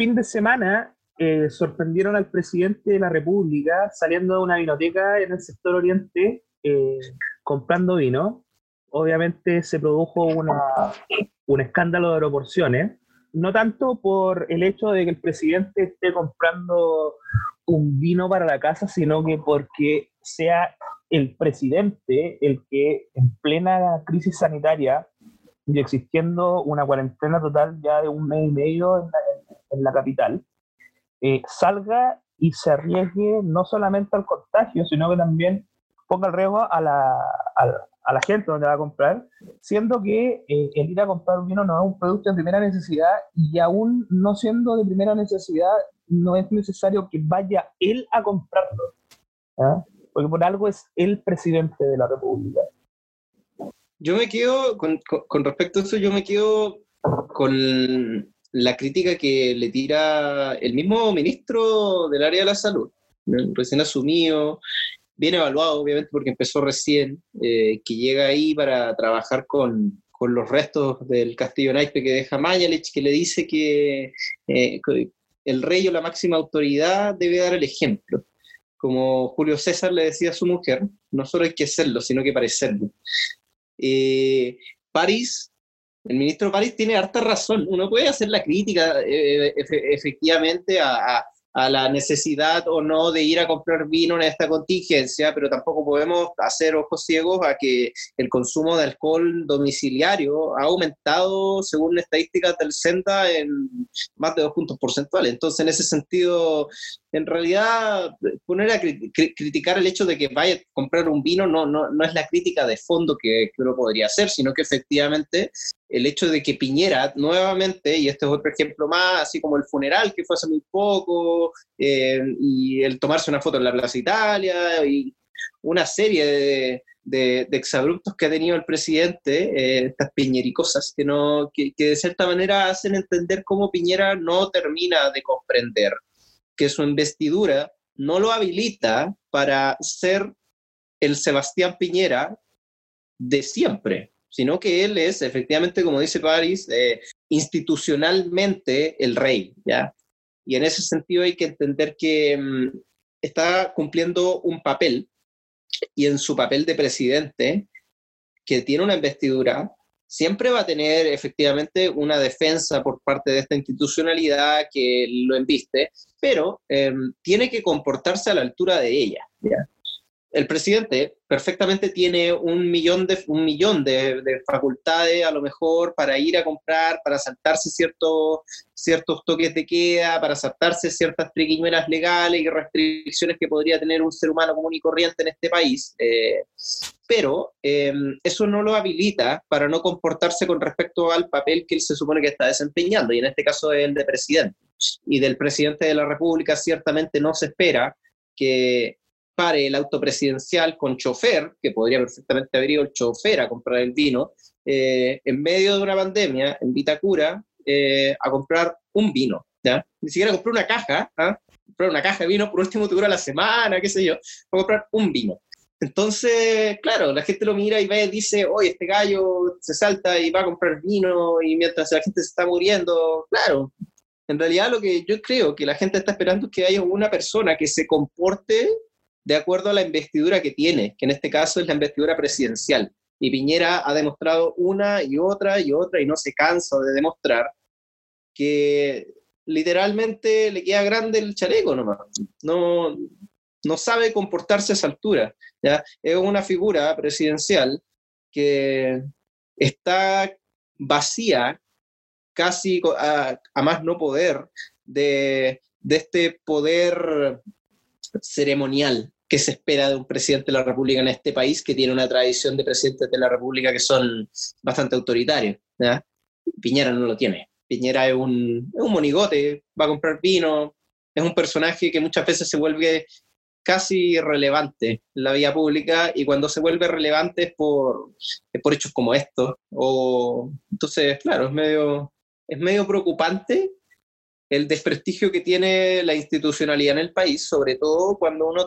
fin de semana eh, sorprendieron al presidente de la República saliendo de una vinoteca en el sector oriente eh, comprando vino. Obviamente se produjo una, un escándalo de proporciones, no tanto por el hecho de que el presidente esté comprando un vino para la casa, sino que porque sea el presidente el que en plena crisis sanitaria y existiendo una cuarentena total ya de un mes y medio en en la capital, eh, salga y se arriesgue no solamente al contagio, sino que también ponga el riesgo a la, a, gente donde va a comprar, siendo que eh, el ir a comprar un vino no es un producto de primera necesidad y aún no siendo de primera necesidad, no es necesario que vaya él a comprarlo, porque por algo es el presidente de la República. Yo me quedo, con, con respecto a eso, yo me quedo con la crítica que le tira el mismo ministro del área de la salud, recién asumido, bien evaluado, obviamente, porque empezó recién, eh, que llega ahí para trabajar con, con, los restos del castillo Naipe que deja Mañalich, que le dice que, eh, el rey o la máxima autoridad debe dar el ejemplo. Como Julio César le decía a su mujer, no solo hay que serlo, sino que parecerlo. Eh, París el ministro París tiene harta razón. Uno puede hacer la crítica eh, efectivamente a, la necesidad o no de ir a comprar vino en esta contingencia, pero tampoco podemos hacer ojos ciegos a que el consumo de alcohol domiciliario ha aumentado, según estadísticas del CENTA, en más de dos puntos porcentuales. Entonces, en ese sentido, en realidad, poner a criticar el hecho de que vaya a comprar un vino no, no, no es la crítica de fondo que, uno podría hacer, sino que efectivamente el hecho de que Piñera nuevamente, y este es otro ejemplo más, así como el funeral que fue hace muy poco, eh, y el tomarse una foto en la Plaza Italia, y una serie de, de, exabruptos que ha tenido el presidente, eh, estas piñericosas, que, no, que de cierta manera hacen entender cómo Piñera no termina de comprender que su investidura no lo habilita para ser el Sebastián Piñera de siempre sino que él es efectivamente, como dice París, eh, institucionalmente el rey, ¿ya? Y en ese sentido hay que entender que mm, está cumpliendo un papel, y en su papel de presidente, que tiene una investidura, siempre va a tener efectivamente una defensa por parte de esta institucionalidad que lo embiste, pero em, tiene que comportarse a la altura de ella. El presidente perfectamente tiene un millón de, un millón de, facultades a lo mejor para ir a comprar, para saltarse ciertos, ciertos toques de queda, para saltarse ciertas triquiñuelas legales y restricciones que podría tener un ser humano común y corriente en este país. Eh, pero em, eso no lo habilita para no comportarse con respecto al papel que él se supone que está desempeñando, y en este caso el de presidente. Y del presidente de la República ciertamente no se espera que el auto presidencial con chofer, que podría perfectamente haber ido el chofer a comprar el vino, eh, en medio de una pandemia en Vitacura eh, a comprar un vino. ¿ya? Ni siquiera comprar una caja, ¿ah? comprar una caja de vino, por último te dura la semana, qué sé yo, a comprar un vino. Entonces, claro, la gente lo mira y ve dice, oye, este gallo se salta y va a comprar vino y mientras la gente se está muriendo, claro. En realidad lo que yo creo que la gente está esperando es que haya una persona que se comporte de acuerdo a la investidura que tiene, que en este caso es la investidura presidencial. Y Piñera ha demostrado una y otra y otra y no se cansa de demostrar que literalmente le queda grande el chaleco nomás. No, no sabe comportarse a esa altura. Es una figura presidencial que está vacía, casi a, más no poder, de, de este poder ceremonial que se espera de un presidente de la República en este país que tiene una tradición de presidentes de la República que son bastante autoritarios. Piñera no lo tiene. Piñera es un, es un monigote, va a comprar vino, es un personaje que muchas veces se vuelve casi irrelevante en la vida pública y cuando se vuelve relevante es por, es por hechos como estos. O, entonces, claro, es medio, es medio preocupante el desprestigio que tiene la institucionalidad en el país, sobre todo cuando uno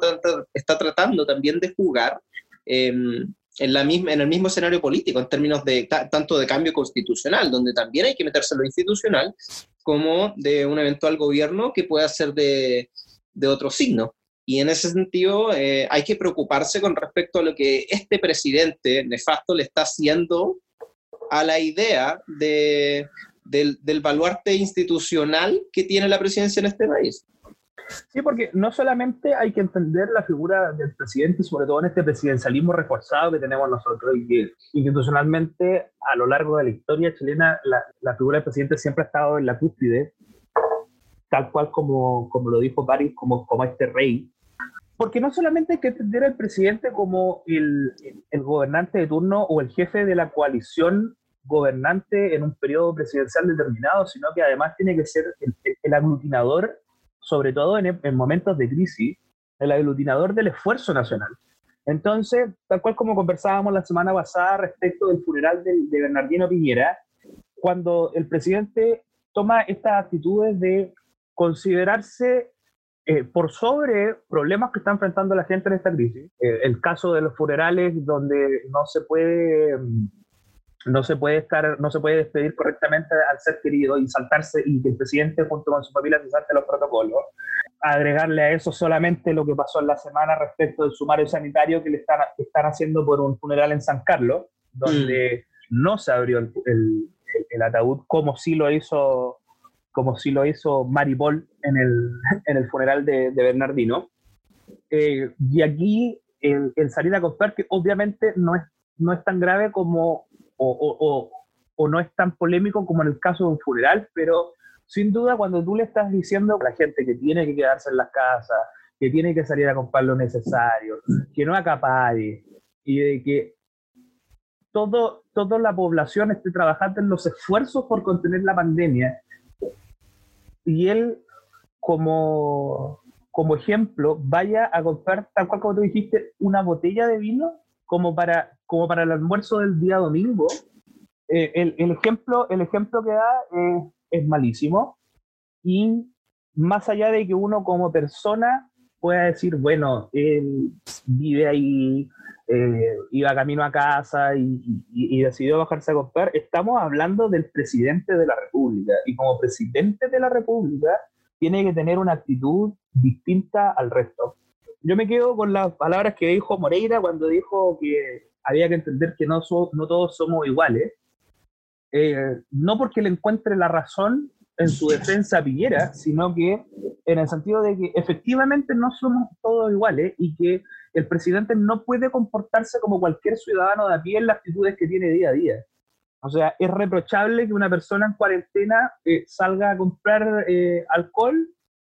está tratando también de jugar em, en, la misma, en el mismo escenario político, en términos de tanto de cambio constitucional, donde también hay que meterse lo institucional, como de un eventual gobierno que pueda ser de, de otro signo. Y en ese sentido eh, hay que preocuparse con respecto a lo que este presidente nefasto le está haciendo a la idea de, del, del baluarte institucional que tiene la presidencia en este país. Sí, porque no solamente hay que entender la figura del presidente, sobre todo en este presidencialismo reforzado que tenemos nosotros, y que institucionalmente a lo largo de la historia chilena la, la figura del presidente siempre ha estado en la cúspide, tal cual como, como lo dijo París, como, como este rey. Porque no solamente hay que entender al presidente como el, el gobernante de turno o el jefe de la coalición gobernante en un periodo presidencial determinado, sino que además tiene que ser el, aglutinador sobre todo en, momentos de crisis, el aglutinador del esfuerzo nacional. Entonces, tal cual como conversábamos la semana pasada respecto del funeral de, Bernardino Piñera, cuando el presidente toma estas actitudes de considerarse eh, por sobre problemas que está enfrentando la gente en esta crisis, eh, el caso de los funerales donde no se puede mm, no se puede estar, no se puede despedir correctamente al ser querido y saltarse y que el presidente junto con su familia se salte los protocolos. Agregarle a eso solamente lo que pasó en la semana respecto del sumario sanitario que le están, están haciendo por un funeral en San Carlos, donde mm. no se abrió el, el, ataúd como sí lo hizo como sí lo hizo Maripol en el, en el funeral de, de Bernardino. Eh, y aquí el, el, salir a contar que obviamente no es, no es tan grave como o, no es tan polémico como en el caso de un funeral, pero sin duda cuando tú le estás diciendo a la gente que tiene que quedarse en las casas, que tiene que salir a comprar lo necesario, que no acapare y de que todo, toda la población esté trabajando en los esfuerzos por contener la pandemia y él como, como ejemplo vaya a comprar, tal cual como tú dijiste, una botella de vino como para, como para el almuerzo del día domingo, eh, el, el, ejemplo, el ejemplo que da es malísimo. Y más allá de que uno como persona pueda decir, bueno, él vive ahí, eh, iba camino a casa y, y, decidió bajarse a comprar, estamos hablando del presidente de la República. Y como presidente de la República, tiene que tener una actitud distinta al resto yo me quedo con las palabras que dijo Moreira cuando dijo que había que entender que no, no todos somos iguales. Eh, no porque le encuentre la razón en su defensa a Piñera, sino que en el sentido de que efectivamente no somos todos iguales y que el presidente no puede comportarse como cualquier ciudadano de a pie en las actitudes que tiene día a día. O sea, es reprochable que una persona en cuarentena eh, salga a comprar eh, alcohol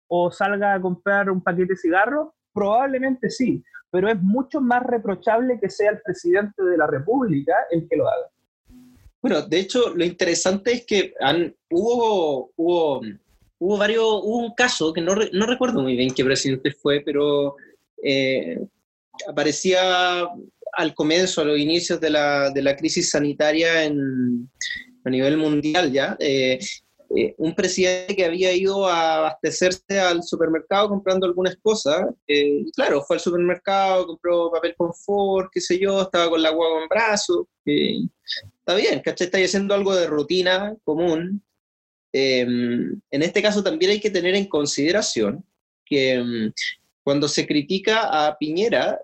o salga a comprar un paquete de cigarros Probablemente sí, pero es mucho más reprochable que sea el presidente de la República el que lo haga. Bueno, de hecho, lo interesante es que hubo, hubo, hubo varios, hubo un caso que no, no recuerdo muy bien qué presidente fue, pero eh, aparecía al comienzo, a los inicios de la, de la crisis sanitaria en, a nivel mundial ya, eh, eh, un presidente que había ido a abastecerse al supermercado comprando algunas cosas, eh, claro, fue al supermercado, compró papel confort, qué sé yo, estaba con la guagua en brazo, eh, está bien, ¿cachai? Está haciendo algo de rutina común. en este caso también hay que tener en consideración que mm, cuando se critica a Piñera,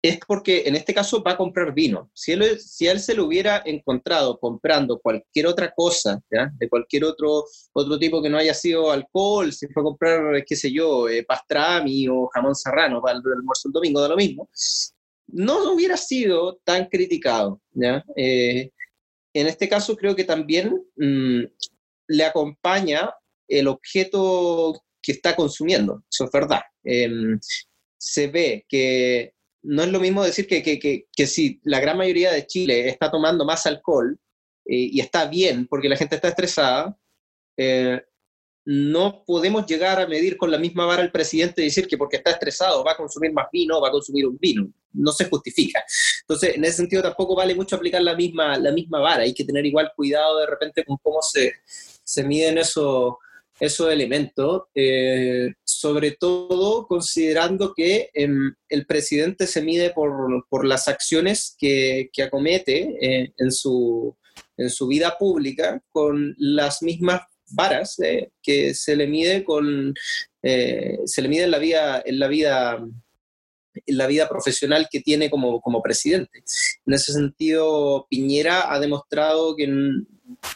es porque en este caso va a comprar vino. Si él, si él se lo hubiera encontrado comprando cualquier otra cosa, de cualquier otro, otro tipo que no haya sido alcohol, si fue a comprar, qué sé yo, eh, pastrami o jamón serrano para el, almuerzo el domingo, da lo mismo, no hubiera sido tan criticado. Eh, en este caso creo que también mm, le acompaña el objeto que está consumiendo, eso es verdad. Em, se ve que no es lo mismo decir que, que, que, si la gran mayoría de Chile está tomando más alcohol eh, y está bien porque la gente está estresada, eh, no podemos llegar a medir con la misma vara al presidente y decir que porque está estresado va a consumir más vino, va a consumir un vino. No se justifica. Entonces, en ese sentido tampoco vale mucho aplicar la misma, la misma vara. Hay que tener igual cuidado de repente con cómo se, se miden esos esos elementos, eh, sobre todo considerando que em, el presidente se mide por, las acciones que, acomete eh, en, su, en su vida pública con las mismas varas eh, que se le mide con se le mide en la vida en la vida en la vida profesional que tiene como, como presidente. En ese sentido, Piñera ha demostrado que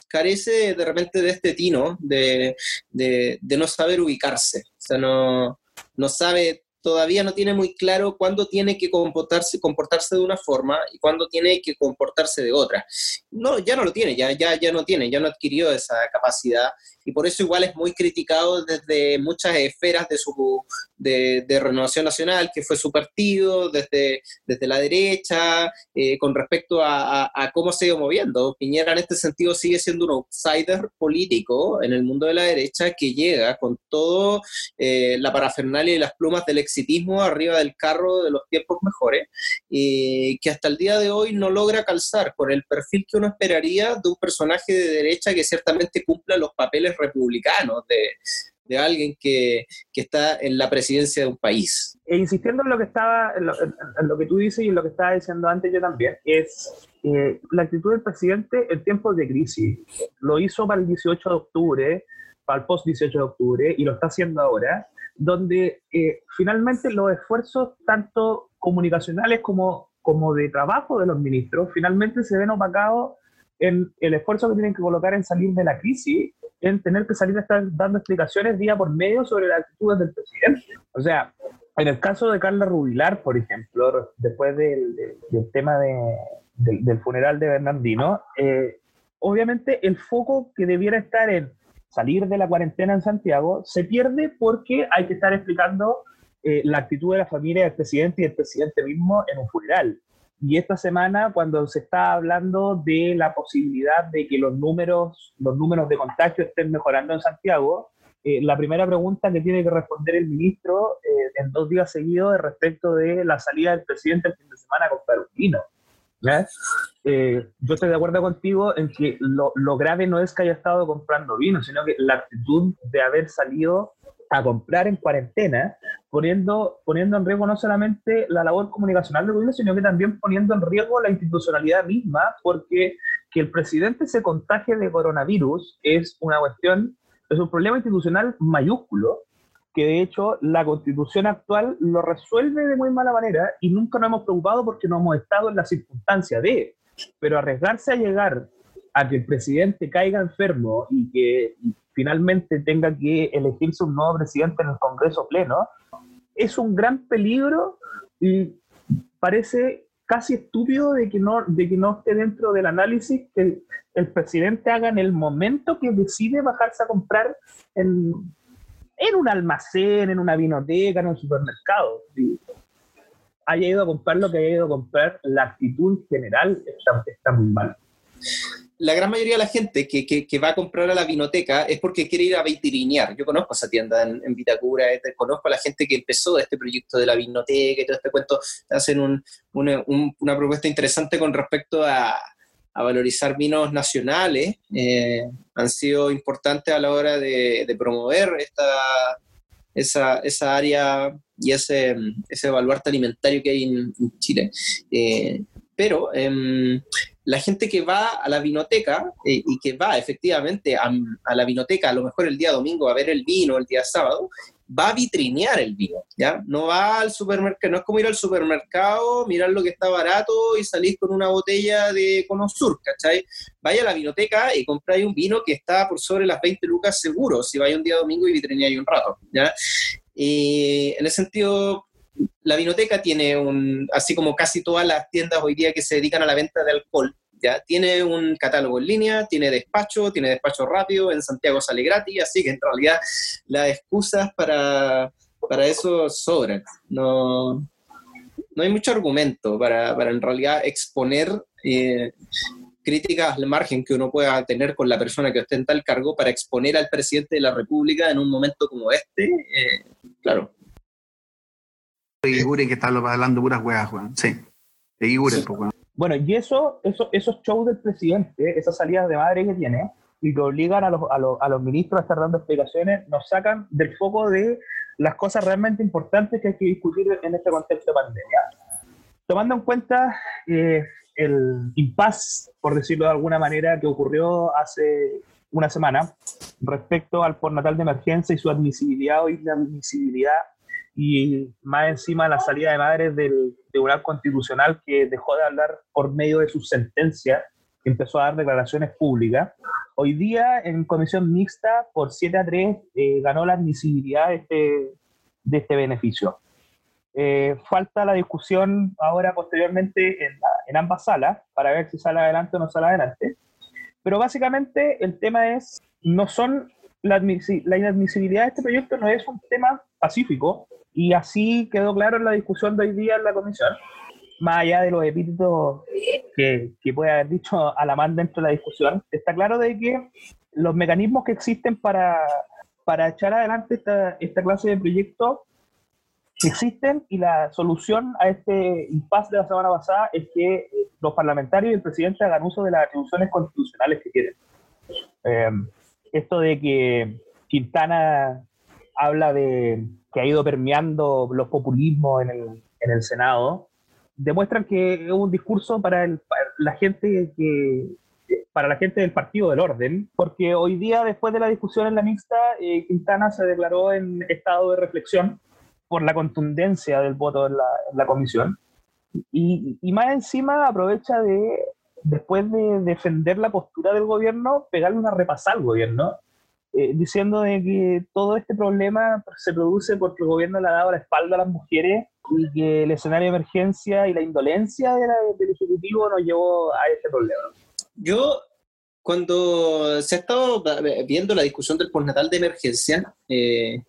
carece de repente de este tino de, de, de no saber ubicarse. O sea, no, no sabe todavía no tiene muy claro cuándo tiene que comportarse, comportarse de una forma y cuándo tiene que comportarse de otra. No, ya no lo tiene, ya, ya, ya no tiene, ya no adquirió esa capacidad y por eso igual es muy criticado desde muchas esferas de, su, de, Renovación Nacional, que fue su partido, desde, desde la derecha, eh, con respecto a, cómo se ha ido moviendo. Piñera en este sentido sigue siendo un outsider político en el mundo de la derecha que llega con todo eh, la parafernalia y las plumas del exitismo arriba del carro de los tiempos mejores, y que hasta el día de hoy no logra calzar con el perfil que uno esperaría de un personaje de derecha que ciertamente cumpla los papeles republicanos de, de alguien que, que, está en la presidencia de un país. E insistiendo en lo que estaba, en lo, que tú dices y en lo que estaba diciendo antes yo también, es eh, la actitud del presidente en tiempos de crisis. Lo hizo para el 18 de octubre, para el post 18 de octubre, y lo está haciendo ahora, donde eh, finalmente los esfuerzos, tanto comunicacionales como, como de trabajo de los ministros, finalmente se ven opacados en el esfuerzo que tienen que colocar en salir de la crisis en tener que salir a estar dando explicaciones día por medio sobre las actitudes del presidente. O sea, en el caso de Carla Rubilar, por ejemplo, después del, tema del, funeral de Bernardino, eh, obviamente el foco que debiera estar en salir de la cuarentena en Santiago se pierde porque hay que estar explicando eh, la actitud de la familia del presidente y del presidente mismo en un funeral. Y esta semana, cuando se está hablando de la posibilidad de que los números, los números de contagio estén mejorando en Santiago, eh, la primera pregunta que tiene que responder el ministro eh, en dos días seguidos es respecto de la salida del presidente el fin de semana a comprar vino. Eh, yo estoy de acuerdo contigo en que lo, lo, grave no es que haya estado comprando vino, sino que la actitud de haber salido a comprar en cuarentena, poniendo, poniendo en riesgo no solamente la labor comunicacional del gobierno, sino que también poniendo en riesgo la institucionalidad misma, porque que el presidente se contagie de coronavirus es una cuestión, es un problema institucional mayúsculo, que de hecho la constitución actual lo resuelve de muy mala manera y nunca nos hemos preocupado porque no hemos estado en la circunstancia de, pero arriesgarse a llegar a que el presidente caiga enfermo y que finalmente tenga que elegirse un nuevo presidente en el Congreso pleno, es un gran peligro y parece casi estúpido de que no, de que no esté dentro del análisis que el, presidente haga en el momento que decide bajarse a comprar en, en un almacén, en una vinoteca, en un supermercado. Haya ido a comprar lo que haya ido a comprar, la actitud general está, muy mal la gran mayoría de la gente que, que, va a comprar a la vinoteca es porque quiere ir a vitrinear. Yo conozco esa tienda en, Vitacura, este, conozco a la gente que empezó este proyecto de la vinoteca y todo este cuento. Hacen un, una, una, propuesta interesante con respecto a, a valorizar vinos nacionales. Eh, han sido importantes a la hora de, promover esa, área y ese, ese baluarte alimentario que hay en, Chile. Eh, pero em, la gente que va a la vinoteca eh, y que va efectivamente a, la vinoteca, a lo mejor el día domingo a ver el vino, el día sábado, va a vitrinear el vino, ¿ya? No va al supermercado, no es como ir al supermercado, mirar lo que está barato y salir con una botella de Cono Sur, ¿cachai? Vaya a la vinoteca y compráis un vino que está por sobre las 20 lucas seguro, si vais un día domingo y vitrineáis un rato, ¿ya? Y en ese sentido, la vinoteca tiene un, así como casi todas las tiendas hoy día que se dedican a la venta de alcohol, ¿ya? Tiene un catálogo en línea, tiene despacho, tiene despacho rápido, en Santiago sale gratis, así que en realidad las excusas para, para eso sobran. No, no hay mucho argumento para, para en realidad exponer eh, críticas al margen que uno pueda tener con la persona que ostenta el cargo para exponer al presidente de la República en un momento como este. Eh, claro, que está hablando puras weas, Juan. Sí. Pues, bueno, y eso, eso, esos shows del presidente, esas salidas de madre que tiene, y que obligan a los, a, los, ministros a estar dando explicaciones, nos sacan del foco de las cosas realmente importantes que hay que discutir en este contexto de pandemia. Tomando en cuenta eh, el impasse, por decirlo de alguna manera, que ocurrió hace una semana respecto al natal de emergencia y su admisibilidad o inadmisibilidad, y más encima la salida de madres del Tribunal Constitucional que dejó de hablar por medio de sus sentencias, empezó a dar declaraciones públicas. Hoy día en comisión mixta, por 7 a 3, eh, ganó la admisibilidad de este, de este beneficio. Eh, falta la discusión ahora posteriormente en, en, ambas salas para ver si sale adelante o no sale adelante. Pero básicamente el tema es, no son, la, la inadmisibilidad de este proyecto no es un tema pacífico y así quedó claro en la discusión de hoy día en la comisión, más allá de los epítetos que, que puede haber dicho Alamán dentro de la discusión, está claro de que los mecanismos que existen para, para echar adelante esta, esta clase de proyectos existen y la solución a este impasse de la semana pasada es que los parlamentarios y el presidente hagan uso de las atribuciones constitucionales que tienen. Eh, esto de que Quintana habla de que ha ido permeando los populismos en el, en el Senado, demuestran que es un discurso para, el, la gente para la gente del Partido del Orden, porque hoy día, después de la discusión en la mixta, eh, Quintana se declaró en estado de reflexión por la contundencia del voto en la, en la comisión. Y, y, más encima aprovecha de, después de defender la postura del gobierno, pegarle una repasada al gobierno, eh, diciendo de que todo este problema se produce porque el gobierno le ha dado la espalda a las mujeres y que el escenario de emergencia y la indolencia de del Ejecutivo nos llevó a este problema. Yo, cuando se ha estado viendo la discusión del postnatal de emergencia, eh,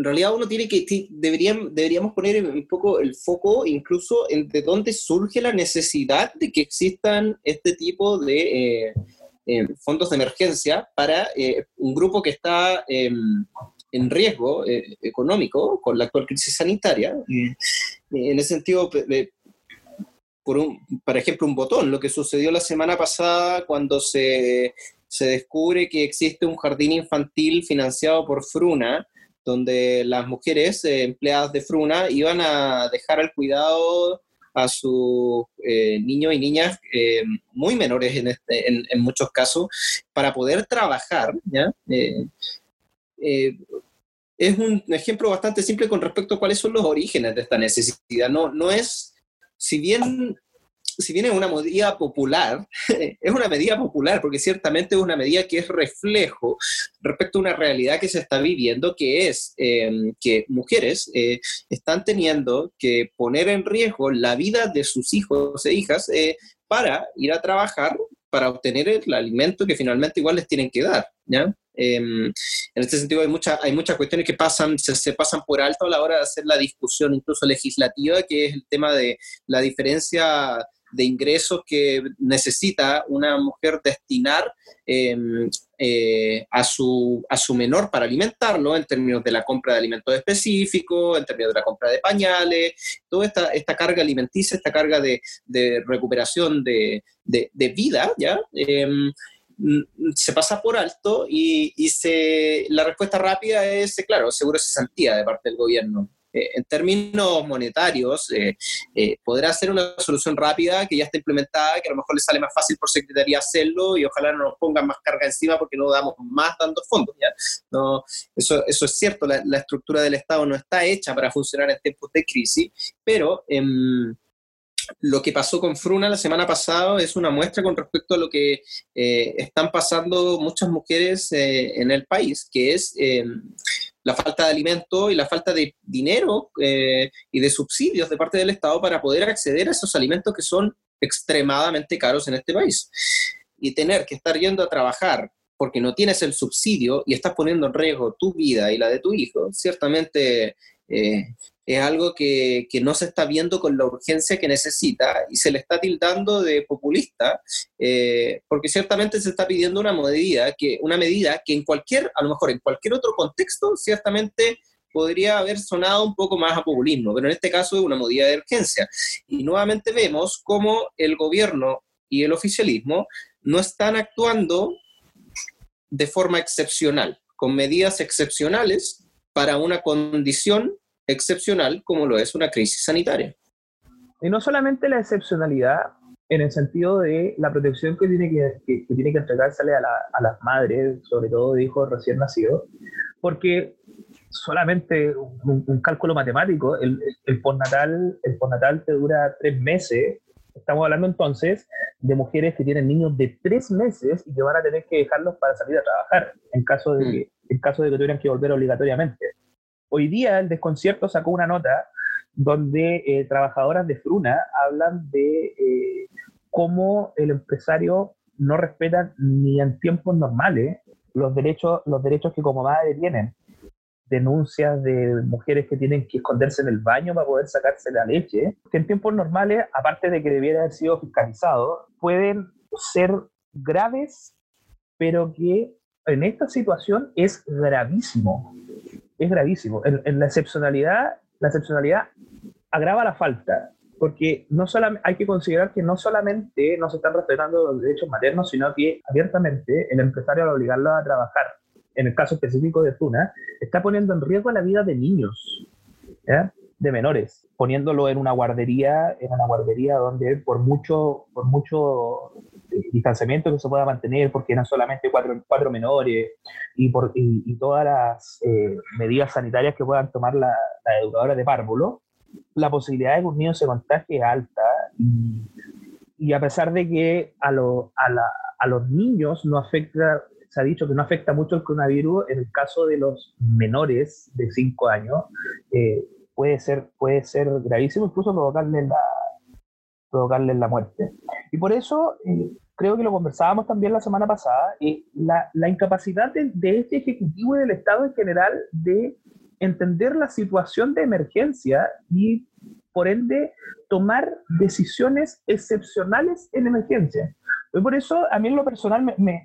en realidad uno tiene que, deberían, deberíamos poner un poco el foco incluso en de dónde surge la necesidad de que existan este tipo de eh, eh, fondos de emergencia para eh, un grupo que está em, en riesgo eh, económico con la actual crisis sanitaria. en ese sentido, por, un, por ejemplo, un botón, lo que sucedió la semana pasada cuando se, se descubre que existe un jardín infantil financiado por Fruna, donde las mujeres empleadas de Fruna iban a dejar al cuidado a sus eh, niños y niñas eh, muy menores en, este, en, muchos casos para poder trabajar. ¿ya? es un ejemplo bastante simple con respecto a cuáles son los orígenes de esta necesidad. No, no es, si bien si bien es una medida popular, es una medida popular porque ciertamente es una medida que es reflejo respecto a una realidad que se está viviendo, que es eh, que mujeres eh, están teniendo que poner en riesgo la vida de sus hijos e hijas eh, para ir a trabajar, para obtener el alimento que finalmente igual les tienen que dar. ¿ya? Em, en este sentido hay, mucha, hay muchas cuestiones que pasan, se, pasan por alto a la hora de hacer la discusión incluso legislativa, que es el tema de la diferencia de ingresos que necesita una mujer destinar eh, eh, a, su, a su menor para alimentarlo, en términos de la compra de alimentos específicos, en términos de la compra de pañales, toda esta, esta carga alimenticia, esta carga de, de recuperación de, de, vida, ¿ya? Eh, se pasa por alto y, y se, la respuesta rápida es, claro, seguro cesantía de parte del gobierno. Eh, en términos monetarios, eh, eh, podrá ser una solución rápida que ya está implementada, que a lo mejor le sale más fácil por Secretaría hacerlo y ojalá no nos pongan más carga encima porque no damos más dando fondos. ¿ya? No, eso, eso es cierto, la, la, estructura del Estado no está hecha para funcionar en tiempos de crisis, pero... Em, lo que pasó con Fruna la semana pasada es una muestra con respecto a lo que eh, están pasando muchas mujeres en el país, que es eh, la falta de alimento y la falta de dinero eh, y de subsidios de parte del Estado para poder acceder a esos alimentos que son extremadamente caros en este país. Y tener que estar yendo a trabajar porque no tienes el subsidio y estás poniendo en riesgo tu vida y la de tu hijo, ciertamente eh, es algo que, que, no se está viendo con la urgencia que necesita y se le está tildando de populista, eh, porque ciertamente se está pidiendo una medida, que, una medida que en cualquier, a lo mejor en cualquier otro contexto, ciertamente podría haber sonado un poco más a populismo, pero en este caso es una medida de urgencia. Y nuevamente vemos cómo el gobierno y el oficialismo no están actuando de forma excepcional, con medidas excepcionales para una condición excepcional como lo es una crisis sanitaria. Y no solamente la excepcionalidad en el sentido de la protección que tiene que, tiene que entregársele a, las madres, sobre todo de hijos recién nacidos, porque solamente un, cálculo matemático, el, el, postnatal, el postnatal te dura tres meses. Estamos hablando entonces de mujeres que tienen niños de tres meses y que van a tener que dejarlos para salir a trabajar en caso de mm. que, en caso de que tuvieran que volver obligatoriamente. Hoy día el desconcierto sacó una nota donde eh, trabajadoras de Fruna hablan de eh, cómo el empresario no respeta ni en tiempos normales los derechos, los derechos que como madre tienen. Denuncias de mujeres que tienen que esconderse en el baño para poder sacarse la leche, que en tiempos normales, aparte de que debiera haber sido fiscalizado, pueden ser graves, pero que en esta situación es gravísimo. Es gravísimo. En, la excepcionalidad, la excepcionalidad agrava la falta porque no hay que considerar que no solamente no se están respetando los derechos maternos, sino que abiertamente el empresario al obligarlo a trabajar, en el caso específico de Tuna, está poniendo en riesgo la vida de niños, de menores, poniéndolo en una guardería, en una guardería donde por mucho, por mucho eh, distanciamiento que se pueda mantener, porque eran solamente cuatro, cuatro menores, y, por, y, todas las eh, medidas sanitarias que puedan tomar las la educadoras de párvulo, la posibilidad de que un niño se contagie es alta y, a pesar de que a, a, los niños no afecta, se ha dicho que no afecta mucho el coronavirus, en el caso de los menores de 5 años eh, puede, ser, puede ser gravísimo, incluso provocarle la, provocarle la muerte. Y por eso eh, creo que lo conversábamos también la semana pasada, eh, la, la, incapacidad de, de, este Ejecutivo y del Estado en general de entender la situación de emergencia y, por ende, tomar decisiones excepcionales en emergencia. Y por eso, a mí en lo personal, me,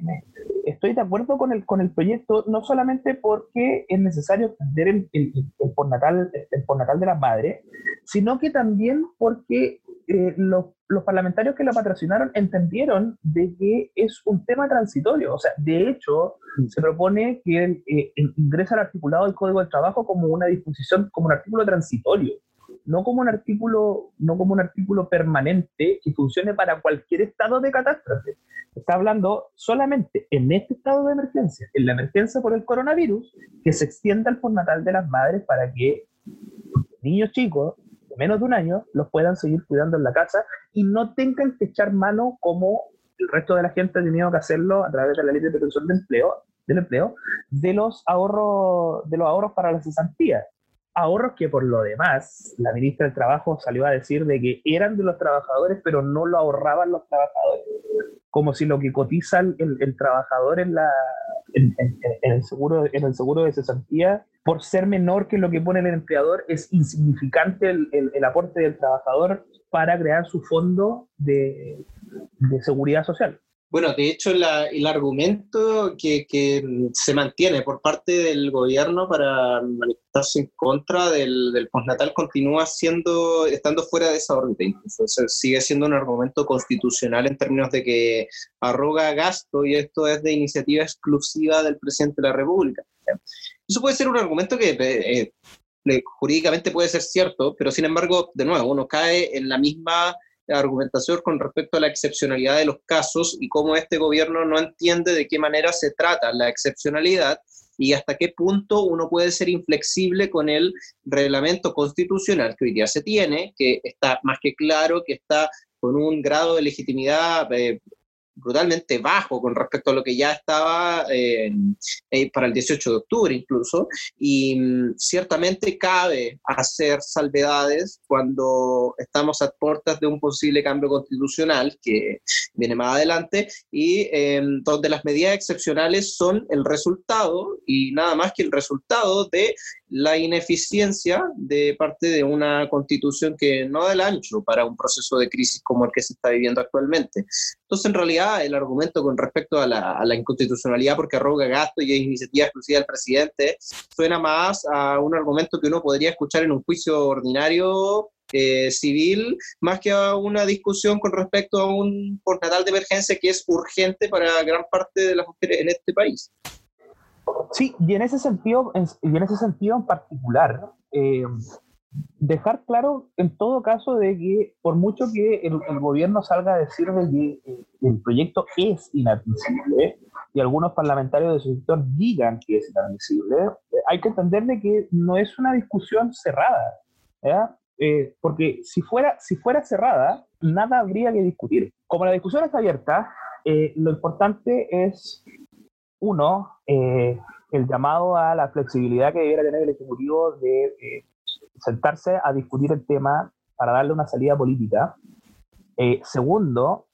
estoy de acuerdo con el, con el proyecto, no solamente porque es necesario entender el, el, el, postnatal, el de las madres, sino que también porque eh, los, los, parlamentarios que lo patrocinaron entendieron de que es un tema transitorio. O sea, de hecho, mm. se propone que eh, ingresa al articulado del Código del Trabajo como una disposición, como un artículo transitorio no como un artículo, no como un artículo permanente que funcione para cualquier estado de catástrofe. Está hablando solamente en este estado de emergencia, en la emergencia por el coronavirus, que se extienda el postnatal de las madres para que niños chicos de menos de un año los puedan seguir cuidando en la casa y no tengan que echar mano como el resto de la gente ha tenido que hacerlo a través de la ley de protección de empleo, del empleo, de los ahorros, de los ahorros para las cesantías ahorros que por lo demás la ministra del Trabajo salió a decir de que eran de los trabajadores, pero no lo ahorraban los trabajadores. Como si lo que cotiza el, trabajador en, la, en, el seguro, en el seguro de cesantía, por ser menor que lo que pone el empleador, es insignificante el, el aporte del trabajador para crear su fondo de, de seguridad social. Bueno, de hecho, el argumento que, se mantiene por parte del gobierno para manifestarse en contra del, del postnatal continúa siendo, estando fuera de esa órbita. Entonces, sigue siendo un argumento constitucional en términos de que arroga gasto y esto es de iniciativa exclusiva del presidente de la República. Eso puede ser un argumento que eh, eh, jurídicamente puede ser cierto, pero sin embargo, de nuevo, uno cae en la misma argumentación con respecto a la excepcionalidad de los casos y cómo este gobierno no entiende de qué manera se trata la excepcionalidad y hasta qué punto uno puede ser inflexible con el reglamento constitucional que hoy día se tiene, que está más que claro, que está con un grado de legitimidad eh, brutalmente bajo con respecto a lo que ya estaba eh, eh, para el 18 de octubre incluso, y mm, ciertamente cabe hacer salvedades cuando estamos a puertas de un posible cambio constitucional que viene más adelante y em, donde las medidas excepcionales son el resultado y nada más que el resultado de la ineficiencia de parte de una constitución que no da el ancho para un proceso de crisis como el que se está viviendo actualmente. Entonces, en realidad, el argumento con respecto a la, inconstitucionalidad porque arroga gasto y es iniciativa exclusiva del presidente, suena más a un argumento que uno podría escuchar en un juicio ordinario eh, civil más que a una discusión con respecto a un postnatal de emergencia que es urgente para gran parte de las mujeres en este país. Sí, y en ese sentido, en, y en ese sentido en particular, eh, dejar claro en todo caso de que por mucho que el, gobierno salga a decir de que eh, el proyecto es inadmisible y algunos parlamentarios de su sector digan que es inadmisible, eh, hay que entender de que no es una discusión cerrada, eh, porque si fuera, si fuera cerrada, nada habría que discutir. Como la discusión está abierta, lo importante es, uno, el llamado a la flexibilidad que debiera tener el Ejecutivo de sentarse a discutir el tema para darle una salida política. Eh, segundo,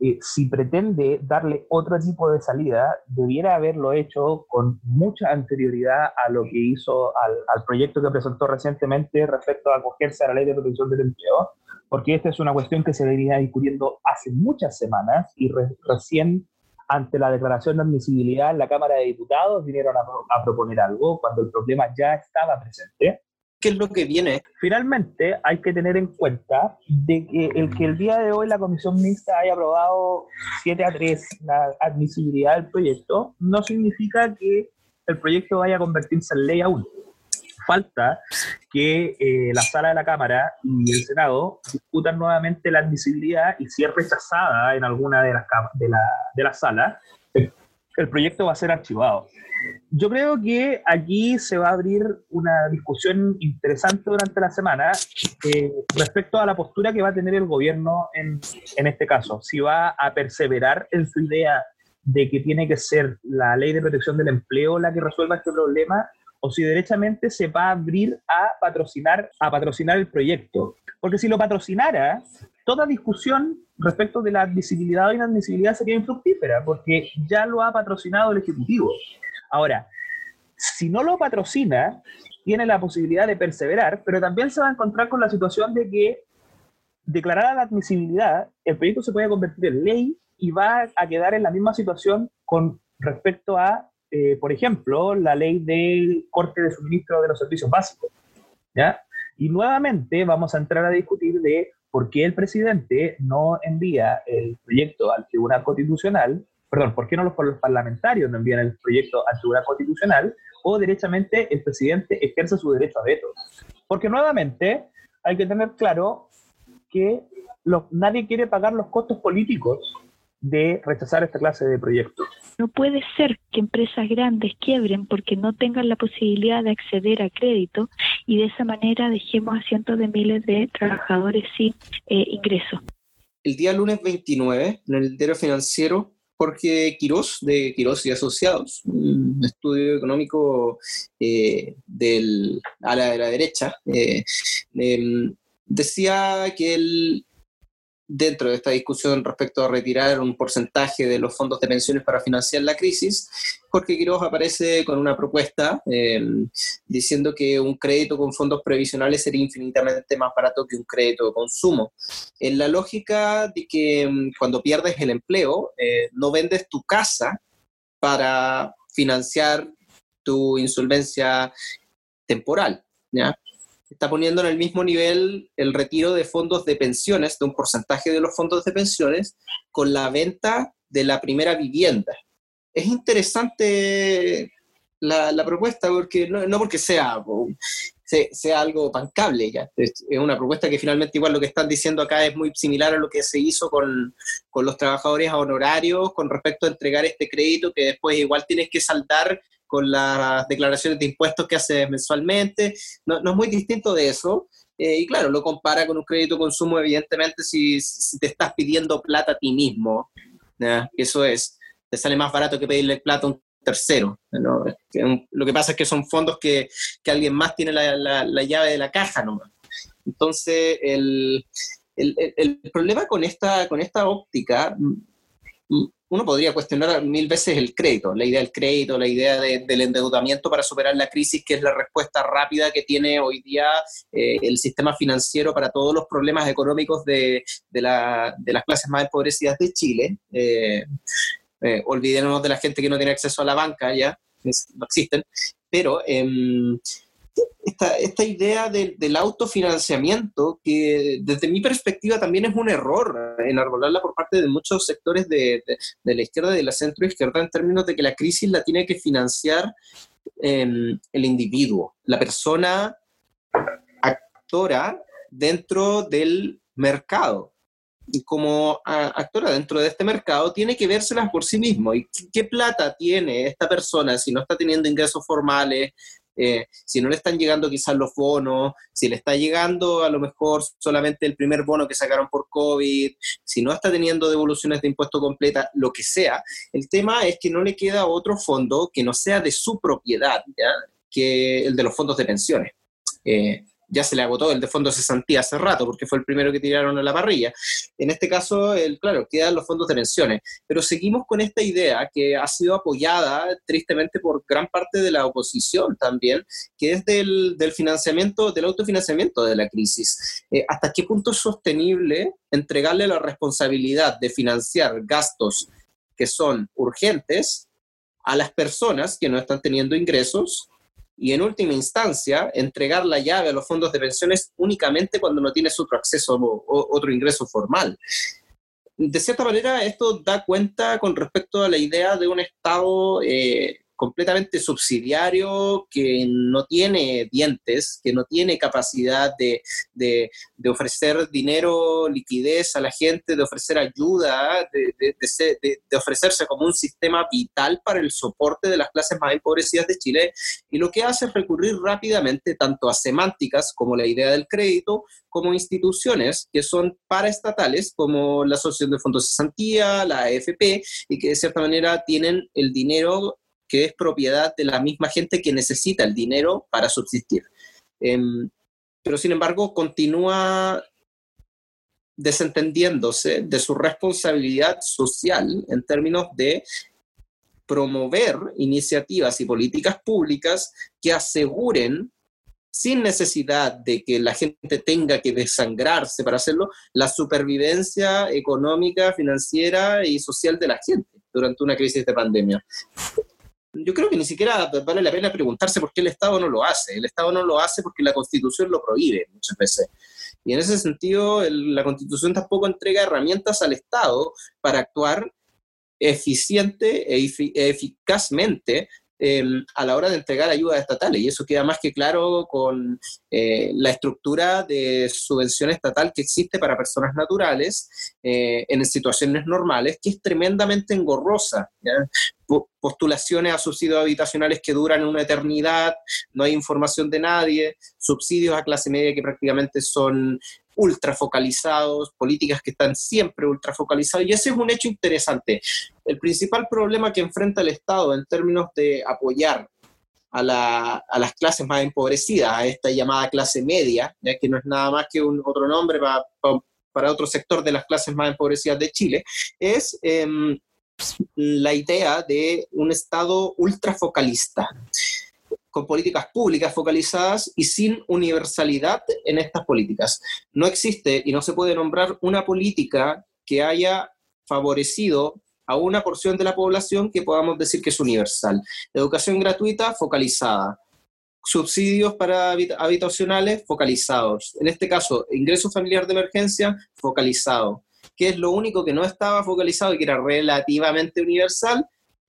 eh, si pretende darle otro tipo de salida, debiera haberlo hecho con mucha anterioridad a lo que hizo al, proyecto que presentó recientemente respecto a acogerse a la ley de protección del empleo, porque esta es una cuestión que se venía discutiendo hace muchas semanas y recién ante la declaración de admisibilidad en la Cámara de Diputados vinieron a proponer algo cuando el problema ya estaba presente qué es lo que viene. Finalmente, hay que tener en cuenta de que el que el día de hoy la comisión mixta haya aprobado 7 a 3 la admisibilidad del proyecto, no significa que el proyecto vaya a convertirse en ley aún. Falta que eh, la sala de la Cámara y el Senado discutan nuevamente la admisibilidad y si es rechazada en alguna de las, de la, de las salas, el proyecto va a ser archivado. Yo creo que aquí se va a abrir una discusión interesante durante la semana eh, respecto a la postura que va a tener el gobierno en, en este caso. Si va a perseverar en su idea de que tiene que ser la ley de protección del empleo la que resuelva este problema o si derechamente se va a abrir a patrocinar, a patrocinar el proyecto. Porque si lo patrocinara, toda discusión respecto de la admisibilidad o inadmisibilidad sería infructífera, porque ya lo ha patrocinado el Ejecutivo. Ahora, si no lo patrocina, tiene la posibilidad de perseverar, pero también se va a encontrar con la situación de que declarada la admisibilidad, el proyecto se puede convertir en ley y va a quedar en la misma situación con respecto a, eh, por ejemplo, la ley del corte de suministro de los servicios básicos. ¿ya? Y nuevamente vamos a entrar a discutir de por qué el presidente no envía el proyecto al Tribunal Constitucional perdón, ¿por qué no los, parlamentarios no envían el proyecto al Tribunal Constitucional o derechamente el presidente ejerce su derecho a veto? Porque nuevamente hay que tener claro que nadie quiere pagar los costos políticos de rechazar esta clase de proyectos. No puede ser que empresas grandes quiebren porque no tengan la posibilidad de acceder a crédito y de esa manera dejemos a cientos de miles de trabajadores sin eh, ingresos. El día lunes 29, en el diario financiero, Jorge Quirós, de Quirós y Asociados, un estudio económico eh, del ala de la derecha, eh, em, decía que el, dentro de esta discusión respecto a retirar un porcentaje de los fondos de pensiones para financiar la crisis, Jorge Quiroz aparece con una propuesta eh, diciendo que un crédito con fondos previsionales sería infinitamente más barato que un crédito de consumo. En la lógica de que mm, cuando pierdes el empleo, eh, no vendes tu casa para financiar tu insolvencia temporal. ¿ya? Está poniendo en el mismo nivel el retiro de fondos de pensiones, de un porcentaje de los fondos de pensiones, con la venta de la primera vivienda. Es interesante la, propuesta, porque no, porque sea, sea, algo bancable ya. Es, una propuesta que finalmente igual lo que están diciendo acá es muy similar a lo que se hizo con, con los trabajadores honorarios con respecto a entregar este crédito que después igual tienes que saltar con las declaraciones de impuestos que haces mensualmente. No, es muy distinto de eso. Eh, y claro, lo compara con un crédito consumo, evidentemente, si, te estás pidiendo plata a ti mismo. Eso es, te sale más barato que pedirle plata a un tercero. Lo que pasa es que son fondos que, alguien más tiene la, llave de la caja nomás. Entonces, el, el, problema con esta, con esta óptica uno podría cuestionar mil veces el crédito, la idea del crédito, la idea del endeudamiento para superar la crisis, que es la respuesta rápida que tiene hoy día eh, el sistema financiero para todos los problemas económicos de, las clases más empobrecidas de Chile. Eh, eh, olvidémonos de la gente que no tiene acceso a la banca, ya, no existen, pero em, esta, idea del autofinanciamiento, que desde mi perspectiva también es un error enarbolarla por parte de muchos sectores de, la izquierda y de la centro izquierda en términos de que la crisis la tiene que financiar em, el individuo, la persona actora dentro del mercado. Y como actora dentro de este mercado, tiene que vérselas por sí mismo. ¿Y qué plata tiene esta persona si no está teniendo ingresos formales, eh, si no le están llegando quizás los bonos, si le está llegando a lo mejor solamente el primer bono que sacaron por COVID, si no está teniendo devoluciones de impuesto completa, lo que sea, el tema es que no le queda otro fondo que no sea de su propiedad, que el de los fondos de pensiones. Eh, ya se le agotó el de fondos de cesantía hace rato, porque fue el primero que tiraron a la parrilla. En este caso, el, claro, quedan los fondos de pensiones. Pero seguimos con esta idea que ha sido apoyada tristemente por gran parte de la oposición también, que es del, del financiamiento, del autofinanciamiento de la crisis. Eh, ¿Hasta qué punto es sostenible entregarle la responsabilidad de financiar gastos que son urgentes a las personas que no están teniendo ingresos y en última instancia entregar la llave a los fondos de pensiones únicamente cuando no tienes otro acceso o otro ingreso formal. De cierta manera, esto da cuenta con respecto a la idea de un Estado eh, completamente subsidiario, que no tiene dientes, que no tiene capacidad de, de, ofrecer dinero, liquidez a la gente, de ofrecer ayuda, de, de, ofrecerse como un sistema vital para el soporte de las clases más empobrecidas de Chile. Y lo que hace es recurrir rápidamente tanto a semánticas como la idea del crédito, como instituciones que son paraestatales, como la Asociación de Fondos de Cesantía, la AFP, y que de cierta manera tienen el dinero que es propiedad de la misma gente que necesita el dinero para subsistir. Em, pero sin embargo, continúa desentendiéndose de su responsabilidad social en términos de promover iniciativas y políticas públicas que aseguren, sin necesidad de que la gente tenga que desangrarse para hacerlo, la supervivencia económica, financiera y social de la gente durante una crisis de pandemia yo creo que ni siquiera vale la pena preguntarse por qué el Estado no lo hace. El Estado no lo hace porque la Constitución lo prohíbe muchas veces. Y en ese sentido, la Constitución tampoco entrega herramientas al Estado para actuar eficiente e eficazmente Em, a la hora de entregar ayudas estatales. Y eso queda más que claro con eh, la estructura de subvención estatal que existe para personas naturales eh, en situaciones normales, que es tremendamente engorrosa. Postulaciones a subsidios habitacionales que duran una eternidad, no hay información de nadie, subsidios a clase media que prácticamente son ultra focalizados, políticas que están siempre ultra focalizados, y ese es un hecho interesante. El principal problema que enfrenta el Estado en términos de apoyar a, las clases más empobrecidas, a esta llamada clase media, ya que no es nada más que un otro nombre para, otro sector de las clases más empobrecidas de Chile, es em, la idea de un Estado ultra focalista con políticas públicas focalizadas y sin universalidad en estas políticas. No existe y no se puede nombrar una política que haya favorecido a una porción de la población que podamos decir que es universal. Educación gratuita focalizada. Subsidios para habitacionales focalizados. En este caso, ingreso familiar de emergencia focalizado. ¿Qué es lo único que no estaba focalizado y que era relativamente universal?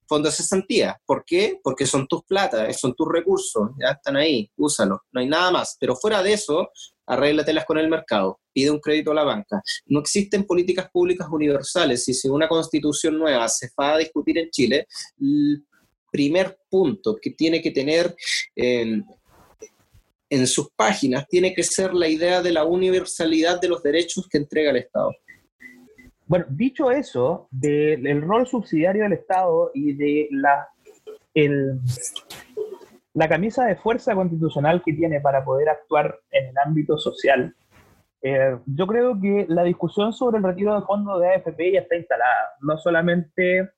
Fondos de cesantía. ¿Por qué? Porque son tus plata, son tus recursos, ya están ahí, úsalos, no hay nada más. Pero fuera de eso, arréglatelas con el mercado, pide un crédito a la banca. No existen políticas públicas universales y si una constitución nueva se va a discutir en Chile, el primer punto que tiene que tener en, en sus páginas tiene que ser la idea de la universalidad de los derechos que entrega el Estado. Bueno, dicho eso, del rol subsidiario del Estado y de la, la camisa de fuerza constitucional que tiene para poder actuar en el ámbito social, eh, yo creo que la discusión sobre el retiro de fondos de AFP ya está instalada. No solamente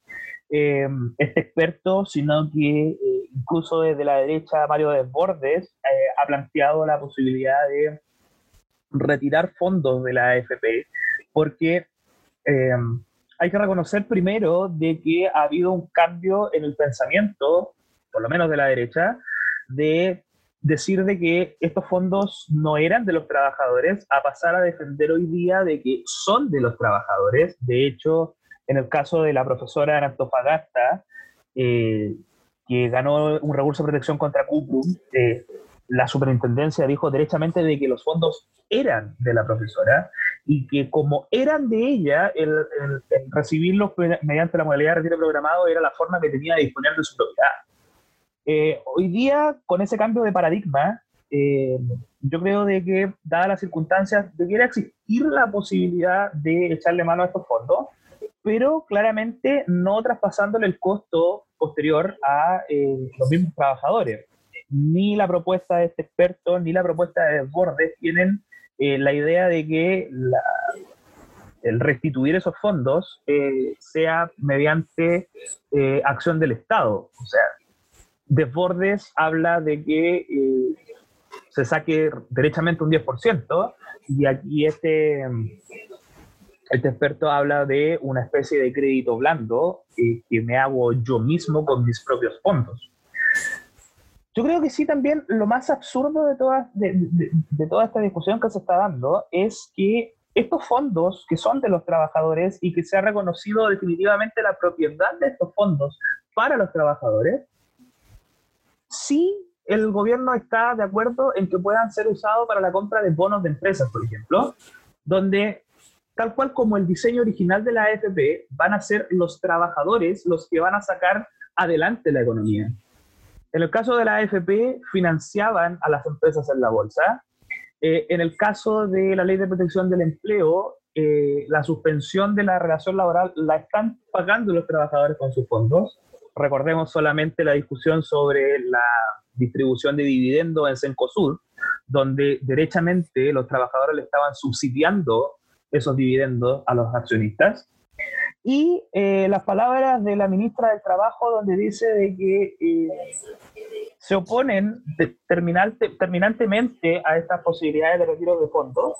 eh, este experto, sino que eh, incluso desde la derecha Mario Desbordes ha planteado la posibilidad de retirar fondos de la AFP, porque eh, hay que reconocer primero de que ha habido un cambio en el pensamiento, por lo menos de la derecha, de decir de que estos fondos no eran de los trabajadores a pasar a defender hoy día de que son de los trabajadores. De hecho, en el caso de la profesora en eh, que ganó un recurso de protección contra Cuprum, eh, la superintendencia dijo derechamente de que los fondos eran de la profesora y que como eran de ella, el, recibirlos mediante la modalidad de retiro programado era la forma que tenía de disponer de su propiedad. Eh, hoy día, con ese cambio de paradigma, eh, yo creo de que, dadas las circunstancias, debiera existir la posibilidad de echarle mano a estos fondos, pero claramente no traspasándole el costo posterior a eh, los mismos trabajadores. Ni la propuesta de este experto, ni la propuesta de Bordes tienen eh, la idea de que el restituir esos fondos eh, sea mediante acción del Estado. O sea, Desbordes habla de que se saque derechamente un 10%, y aquí este este experto habla de una especie de crédito blando eh, que me hago yo mismo con mis propios fondos. Yo creo que sí también lo más absurdo de toda, de, toda esta discusión que se está dando es que estos fondos que son de los trabajadores y que se ha reconocido definitivamente la propiedad de estos fondos para los trabajadores, sí el gobierno está de acuerdo en que puedan ser usados para la compra de bonos de empresas, por ejemplo, donde tal cual como el diseño original de la AFP, van a ser los trabajadores los que van a sacar adelante la economía. En el caso de la AFP, financiaban a las empresas en la bolsa. Eh, en el caso de la ley de protección del empleo, eh, la suspensión de la relación laboral la están pagando los trabajadores con sus fondos. Recordemos solamente la discusión sobre la distribución de dividendos en Cencosud, donde derechamente los trabajadores le estaban subsidiando esos dividendos a los accionistas. Y eh, las palabras de la ministra del Trabajo, donde dice de que eh, se oponen terminantemente a estas posibilidades de retiro de fondos,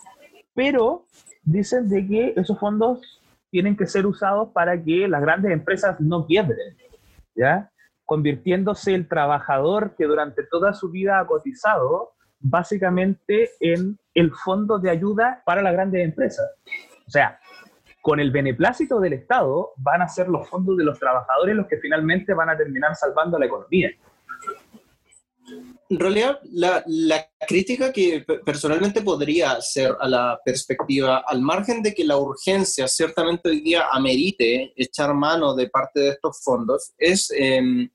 pero dicen de que esos fondos tienen que ser usados para que las grandes empresas no quiebren, ¿ya? convirtiéndose el trabajador que durante toda su vida ha cotizado básicamente en el fondo de ayuda para las grandes empresas. O sea, con el beneplácito del Estado van a ser los fondos de los trabajadores los que finalmente van a terminar salvando la economía. En realidad, la, la, crítica que personalmente podría hacer a la perspectiva, al margen de que la urgencia ciertamente hoy día amerite echar mano de parte de estos fondos, es em,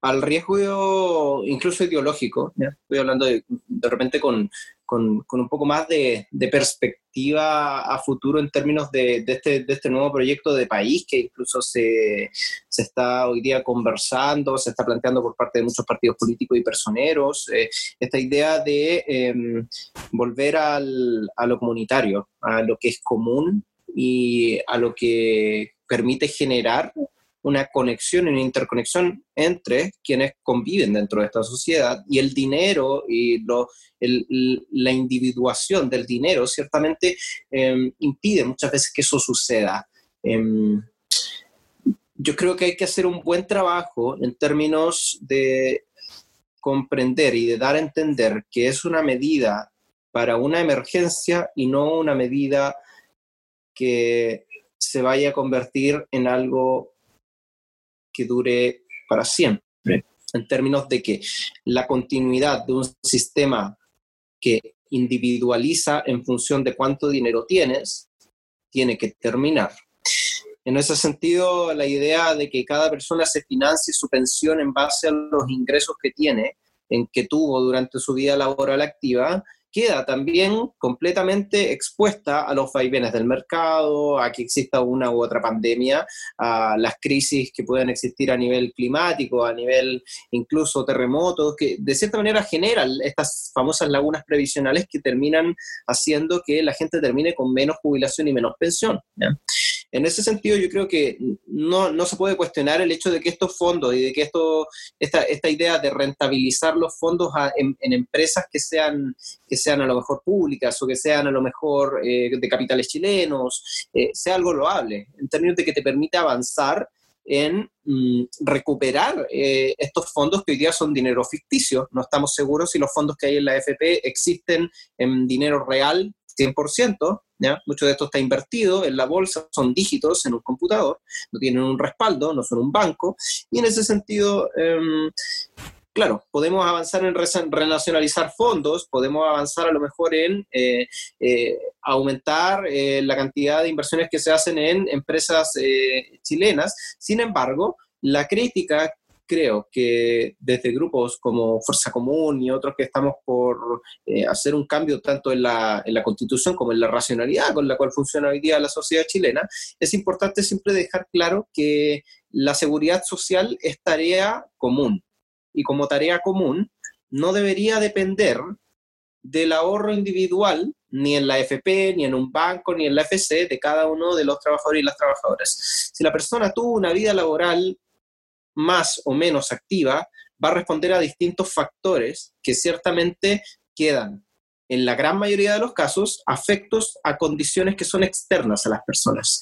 al riesgo incluso ideológico. Estoy hablando de, de repente con, con, un poco más de, perspectiva a futuro en términos de, este, de, este, nuevo proyecto de país que incluso se, está hoy día conversando, se está planteando por parte de muchos partidos políticos y personeros, eh, esta idea de em, volver al, a lo comunitario, a lo que es común y a lo que permite generar una conexión y una interconexión entre quienes conviven dentro de esta sociedad y el dinero y lo, la individuación del dinero ciertamente em, impide muchas veces que eso suceda. Em, yo creo que hay que hacer un buen trabajo en términos de comprender y de dar a entender que es una medida para una emergencia y no una medida que se vaya a convertir en algo que dure para siempre, en términos de que la continuidad de un sistema que individualiza en función de cuánto dinero tienes, tiene que terminar. En ese sentido, la idea de que cada persona se financie su pensión en base a los ingresos que tiene, en que tuvo durante su vida laboral activa, queda también completamente expuesta a los vaivenes del mercado, a que exista una u otra pandemia, a las crisis que puedan existir a nivel climático, a nivel incluso terremotos, que de cierta manera generan estas famosas lagunas previsionales que terminan haciendo que la gente termine con menos jubilación y menos pensión. En ese sentido, yo creo que no, no, se puede cuestionar el hecho de que estos fondos y de que esto, esta, esta idea de rentabilizar los fondos en, empresas que sean, que sean a lo mejor públicas o que sean a lo mejor eh, de capitales chilenos, eh, sea algo loable, en términos de que te permite avanzar en mm, recuperar eh, estos fondos que hoy día son dinero ficticio. No estamos seguros si los fondos que hay en la AFP existen en dinero real 100%, ¿ya? Mucho de esto está invertido en la bolsa, son dígitos en un computador, no tienen un respaldo, no son un banco, y en ese sentido, em, claro, podemos avanzar en renacionalizar fondos, podemos avanzar a lo mejor en eh, eh, aumentar eh, la cantidad de inversiones que se hacen en empresas chilenas. Sin embargo, la crítica creo que desde grupos como Fuerza Común y otros que estamos por hacer un cambio tanto en la, en la, constitución como en la racionalidad con la cual funciona hoy día la sociedad chilena, es importante siempre dejar claro que la seguridad social es tarea común y como tarea común no debería depender del ahorro individual, ni en la FP, ni en un banco, ni en la FC, de cada uno de los trabajadores y las trabajadoras. Si la persona tuvo una vida laboral más o menos activa, va a responder a distintos factores que ciertamente quedan, en la gran mayoría de los casos, afectos a condiciones que son externas a las personas.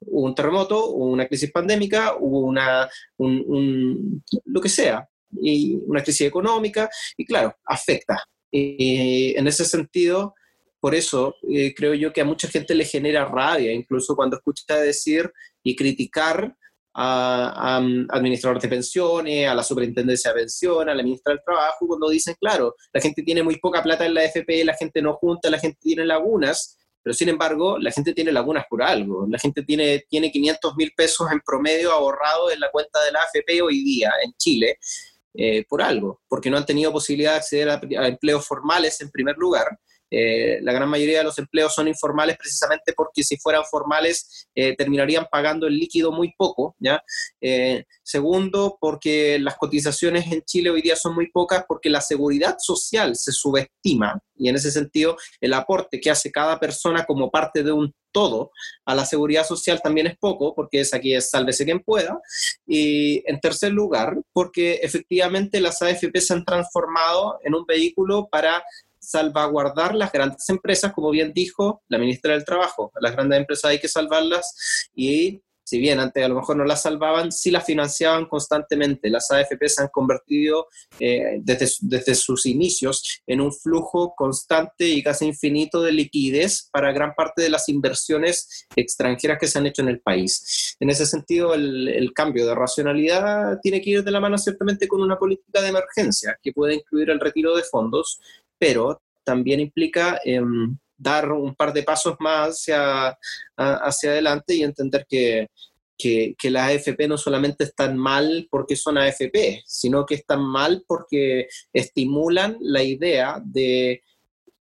Un terremoto, una crisis pandémica, una, lo que sea, y una crisis económica, y claro, afecta. en ese sentido, por eso eh, creo yo que a mucha gente le genera rabia, incluso cuando escucha decir y criticar a, a, administradores de pensiones, a la superintendencia de pensiones, a la ministra del Trabajo, cuando dicen, claro, la gente tiene muy poca plata en la AFP, la gente no junta, la gente tiene lagunas, pero sin embargo, la gente tiene lagunas por algo. La gente tiene, tiene 500 mil pesos en promedio ahorrado en la cuenta de la AFP hoy día en Chile eh, por algo, porque no han tenido posibilidad de acceder a, empleos formales en primer lugar. Eh, la gran mayoría de los empleos son informales precisamente porque si fueran formales eh, terminarían pagando el líquido muy poco. ¿ya? segundo, porque las cotizaciones en Chile hoy día son muy pocas porque la seguridad social se subestima y en ese sentido el aporte que hace cada persona como parte de un todo a la seguridad social también es poco, porque es aquí es sálvese quien pueda. Y en tercer lugar, porque efectivamente las AFP se han transformado en un vehículo para salvaguardar las grandes empresas, como bien dijo la ministra del Trabajo. Las grandes empresas hay que salvarlas y si bien antes a lo mejor no las salvaban, sí las financiaban constantemente. Las AFP se han convertido eh, desde, desde sus inicios en un flujo constante y casi infinito de liquidez para gran parte de las inversiones extranjeras que se han hecho en el país. En ese sentido, el, el cambio de racionalidad tiene que ir de la mano ciertamente con una política de emergencia que puede incluir el retiro de fondos, pero también implica... Eh, dar un par de pasos más hacia, hacia adelante y entender que, que, que, las AFP no solamente están mal porque son AFP, sino que están mal porque estimulan la idea de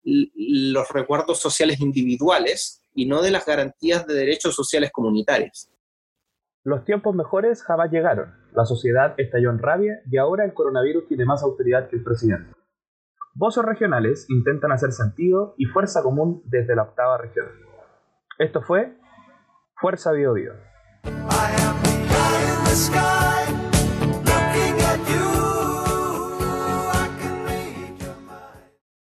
los recuerdos sociales individuales y no de las garantías de derechos sociales comunitarios. Los tiempos mejores jamás llegaron. La sociedad estalló en rabia y ahora el coronavirus tiene más autoridad que el presidente. Voces regionales intentan hacer sentido y fuerza común desde la octava región. Esto fue Fuerza Bio Bio.